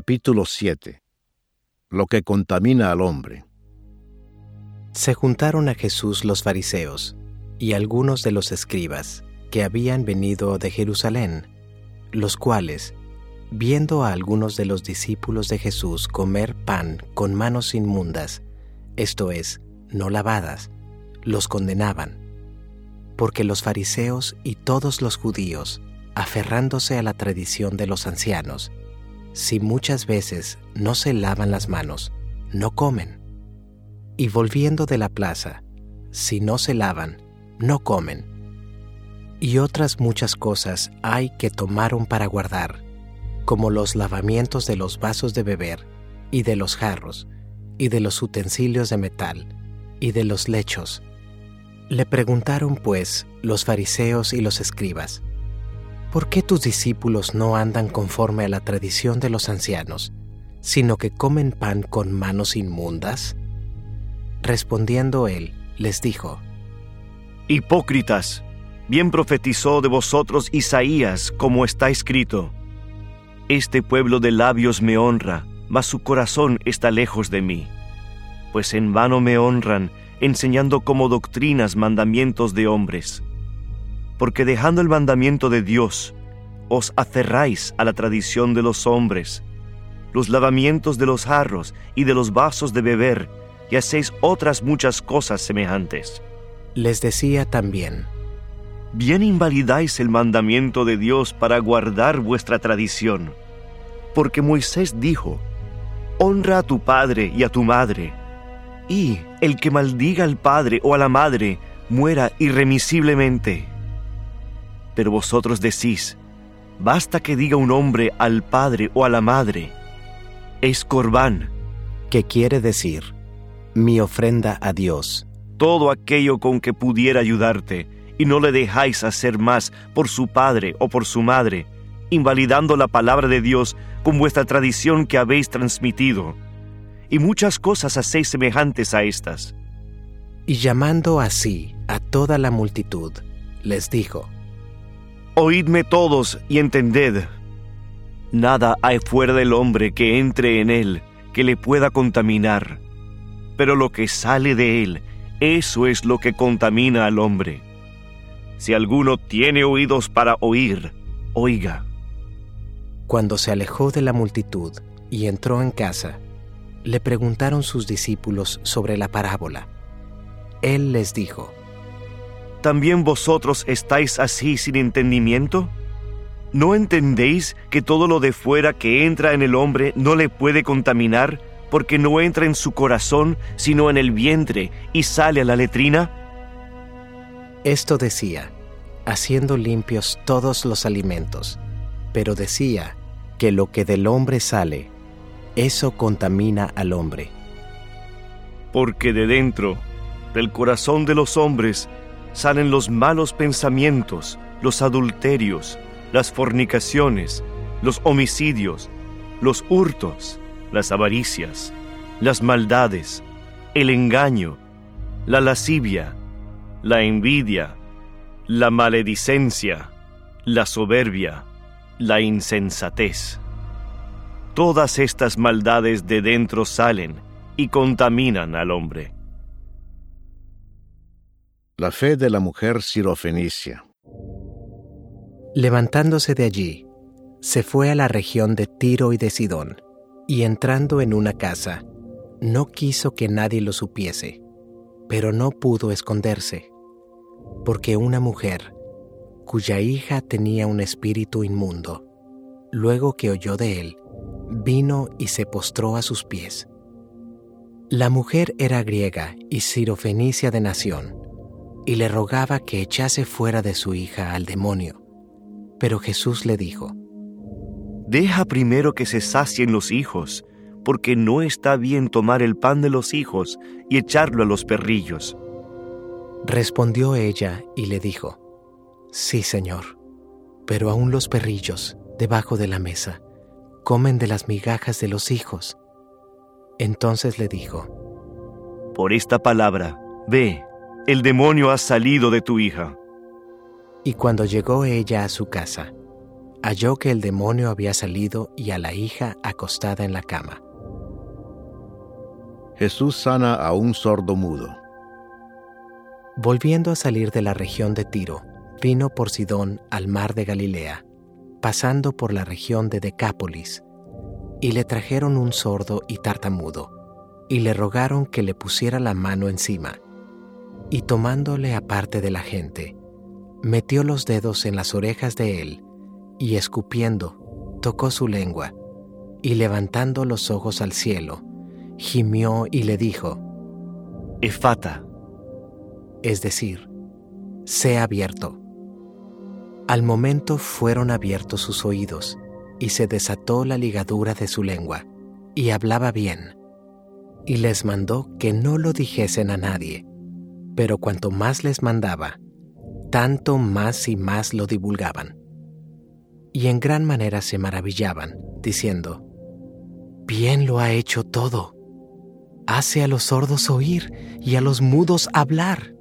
Capítulo 7 Lo que contamina al hombre. Se juntaron a Jesús los fariseos y algunos de los escribas que habían venido de Jerusalén, los cuales, viendo a algunos de los discípulos de Jesús comer pan con manos inmundas, esto es, no lavadas, los condenaban, porque los fariseos y todos los judíos, aferrándose a la tradición de los ancianos, si muchas veces no se lavan las manos, no comen. Y volviendo de la plaza, si no se lavan, no comen. Y otras muchas cosas hay que tomaron para guardar, como los lavamientos de los vasos de beber, y de los jarros, y de los utensilios de metal, y de los lechos. Le preguntaron pues los fariseos y los escribas, ¿por qué tus discípulos no andan conforme a la tradición de los ancianos, sino que comen pan con manos inmundas? Respondiendo él, les dijo, Hipócritas, bien profetizó de vosotros Isaías, como está escrito, Este pueblo de labios me honra, mas su corazón está lejos de mí, pues en vano me honran, enseñando como doctrinas mandamientos de hombres porque dejando el mandamiento de Dios, os aferráis a la tradición de los hombres, los lavamientos de los jarros y de los vasos de beber, y hacéis otras muchas cosas semejantes. Les decía también, Bien invalidáis el mandamiento de Dios para guardar vuestra tradición, porque Moisés dijo, Honra a tu padre y a tu madre, y el que maldiga al padre o a la madre muera irremisiblemente. Pero vosotros decís, basta que diga un hombre al padre o a la madre, es corbán, que quiere decir, mi ofrenda a Dios. todo aquello con que pudiera ayudarte, y no le dejáis hacer más por su padre o por su madre, invalidando la palabra de Dios con vuestra tradición que habéis transmitido. Y muchas cosas hacéis semejantes a estas. Y llamando así a toda la multitud, les dijo, Oídme todos y entended. Nada hay fuera del hombre que entre en él que le pueda contaminar, pero lo que sale de él, eso es lo que contamina al hombre. Si alguno tiene oídos para oír, oiga. Cuando se alejó de la multitud y entró en casa, le preguntaron sus discípulos sobre la parábola. Él les dijo, ¿También vosotros estáis así sin entendimiento? ¿No entendéis que todo lo de fuera que entra en el hombre no le puede contaminar, porque no entra en su corazón, sino en el vientre, y sale a la letrina? Esto decía, haciendo limpios todos los alimentos, pero decía que lo que del hombre sale, eso contamina al hombre. Porque de dentro, del corazón de los hombres, salen los malos pensamientos, los adulterios, las fornicaciones, los homicidios, los hurtos, las avaricias, las maldades, el engaño, la lascivia, la envidia, la maledicencia, la soberbia, la insensatez. Todas estas maldades de dentro salen y contaminan al hombre. La fe de la mujer sirofenicia. Levantándose de allí, se fue a la región de Tiro y de Sidón, y entrando en una casa, no quiso que nadie lo supiese, pero no pudo esconderse, porque una mujer, cuya hija tenía un espíritu inmundo, luego que oyó de él, vino y se postró a sus pies. La mujer era griega y sirofenicia de nación, y le rogaba que echase fuera de su hija al demonio. Pero Jesús le dijo, Deja primero que se sacien los hijos, porque no está bien tomar el pan de los hijos y echarlo a los perrillos. Respondió ella y le dijo, Sí, Señor, pero aún los perrillos, debajo de la mesa, comen de las migajas de los hijos. Entonces le dijo, Por esta palabra, ve, el demonio ha salido de tu hija. Y cuando llegó ella a su casa, halló que el demonio había salido y a la hija acostada en la cama. Jesús sana a un sordo mudo. Volviendo a salir de la región de Tiro, vino por Sidón al mar de Galilea, pasando por la región de Decápolis, y le trajeron un sordo y tartamudo, y le rogaron que le pusiera la mano encima, y tomándole aparte de la gente, metió los dedos en las orejas de él, y escupiendo, tocó su lengua, y levantando los ojos al cielo, gimió y le dijo, Efata, es decir, sea abierto. Al momento fueron abiertos sus oídos, y se desató la ligadura de su lengua, y hablaba bien. Y les mandó que no lo dijesen a nadie, pero cuanto más les mandaba, tanto más y más lo divulgaban. Y en gran manera se maravillaban, diciendo, Bien lo ha hecho todo. Hace a los sordos oír y a los mudos hablar